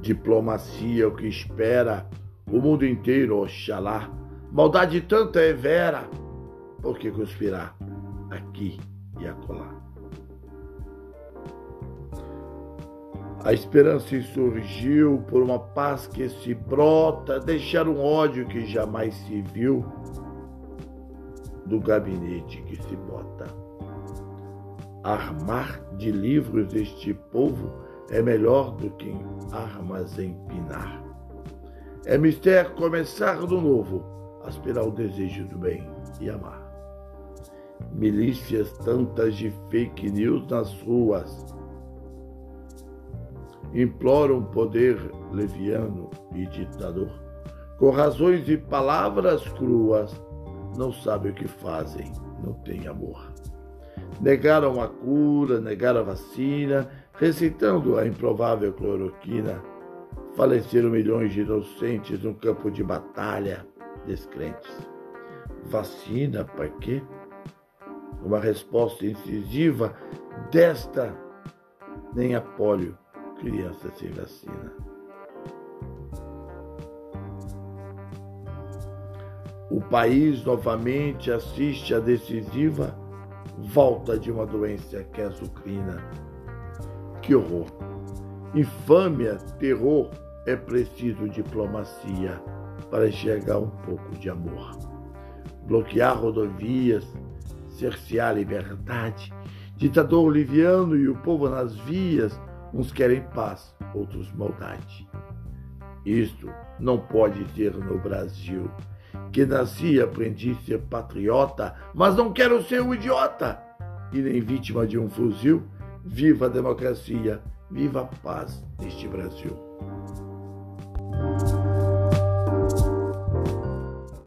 Diplomacia é o que espera o mundo inteiro, oxalá. Maldade tanta é vera, por que conspirar aqui e acolá? A esperança surgiu por uma paz que se brota, deixar um ódio que jamais se viu do gabinete que se bota. Armar de livros este povo é melhor do que armas empinar. É mistério começar do novo, aspirar o desejo do bem e amar. Milícias tantas de fake news nas ruas imploram poder leviano e ditador. Com razões e palavras cruas, não sabem o que fazem, não têm amor. Negaram a cura, negaram a vacina, receitando a improvável cloroquina. Faleceram milhões de inocentes no campo de batalha, descrentes. Vacina para quê? Uma resposta incisiva desta nem a polio criança sem vacina. O país novamente assiste à decisiva volta de uma doença que é a sucrina. Que horror! Infâmia, terror, é preciso diplomacia para enxergar um pouco de amor. Bloquear rodovias, cercear liberdade, ditador liviano e o povo nas vias Uns querem paz, outros maldade. Isto não pode ser no Brasil, que nasci e aprendi ser patriota, mas não quero ser um idiota e nem vítima de um fuzil. Viva a democracia, viva a paz neste Brasil.